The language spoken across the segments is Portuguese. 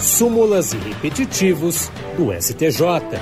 súmulas e repetitivos do STJ.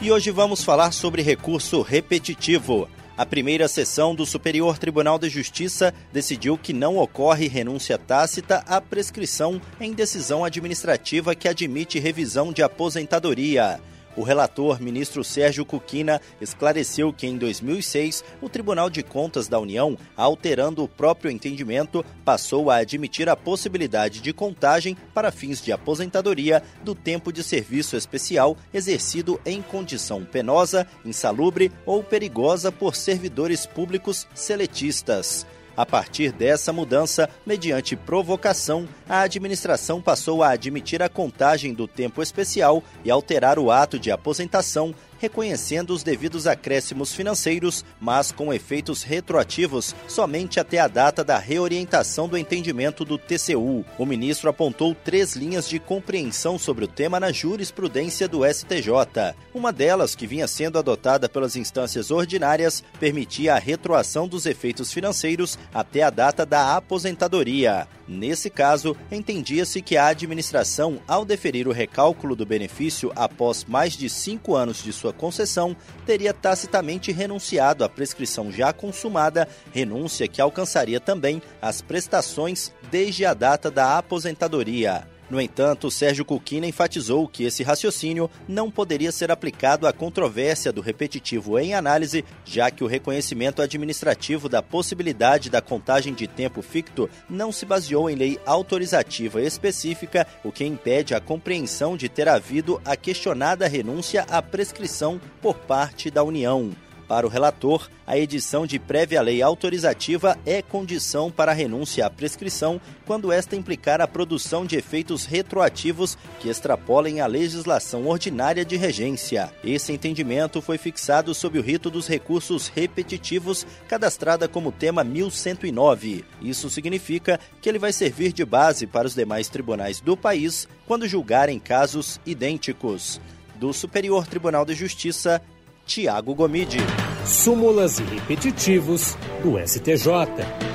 E hoje vamos falar sobre recurso repetitivo. A primeira sessão do Superior Tribunal de Justiça decidiu que não ocorre renúncia tácita à prescrição em decisão administrativa que admite revisão de aposentadoria. O relator, ministro Sérgio Cuquina, esclareceu que em 2006 o Tribunal de Contas da União, alterando o próprio entendimento, passou a admitir a possibilidade de contagem para fins de aposentadoria do tempo de serviço especial exercido em condição penosa, insalubre ou perigosa por servidores públicos seletistas. A partir dessa mudança, mediante provocação, a administração passou a admitir a contagem do tempo especial e alterar o ato de aposentação reconhecendo os devidos acréscimos financeiros, mas com efeitos retroativos somente até a data da reorientação do entendimento do TCU. O ministro apontou três linhas de compreensão sobre o tema na jurisprudência do STJ. Uma delas, que vinha sendo adotada pelas instâncias ordinárias, permitia a retroação dos efeitos financeiros até a data da aposentadoria. Nesse caso, entendia-se que a administração, ao deferir o recálculo do benefício após mais de cinco anos de sua concessão, teria tacitamente renunciado à prescrição já consumada, renúncia que alcançaria também as prestações desde a data da aposentadoria. No entanto, Sérgio Cuquina enfatizou que esse raciocínio não poderia ser aplicado à controvérsia do repetitivo em análise, já que o reconhecimento administrativo da possibilidade da contagem de tempo ficto não se baseou em lei autorizativa específica, o que impede a compreensão de ter havido a questionada renúncia à prescrição por parte da União. Para o relator, a edição de prévia lei autorizativa é condição para a renúncia à prescrição quando esta implicar a produção de efeitos retroativos que extrapolem a legislação ordinária de regência. Esse entendimento foi fixado sob o rito dos recursos repetitivos, cadastrada como tema 1109. Isso significa que ele vai servir de base para os demais tribunais do país quando julgarem casos idênticos. Do Superior Tribunal de Justiça, Tiago Gomide. Súmulas e repetitivos do STJ.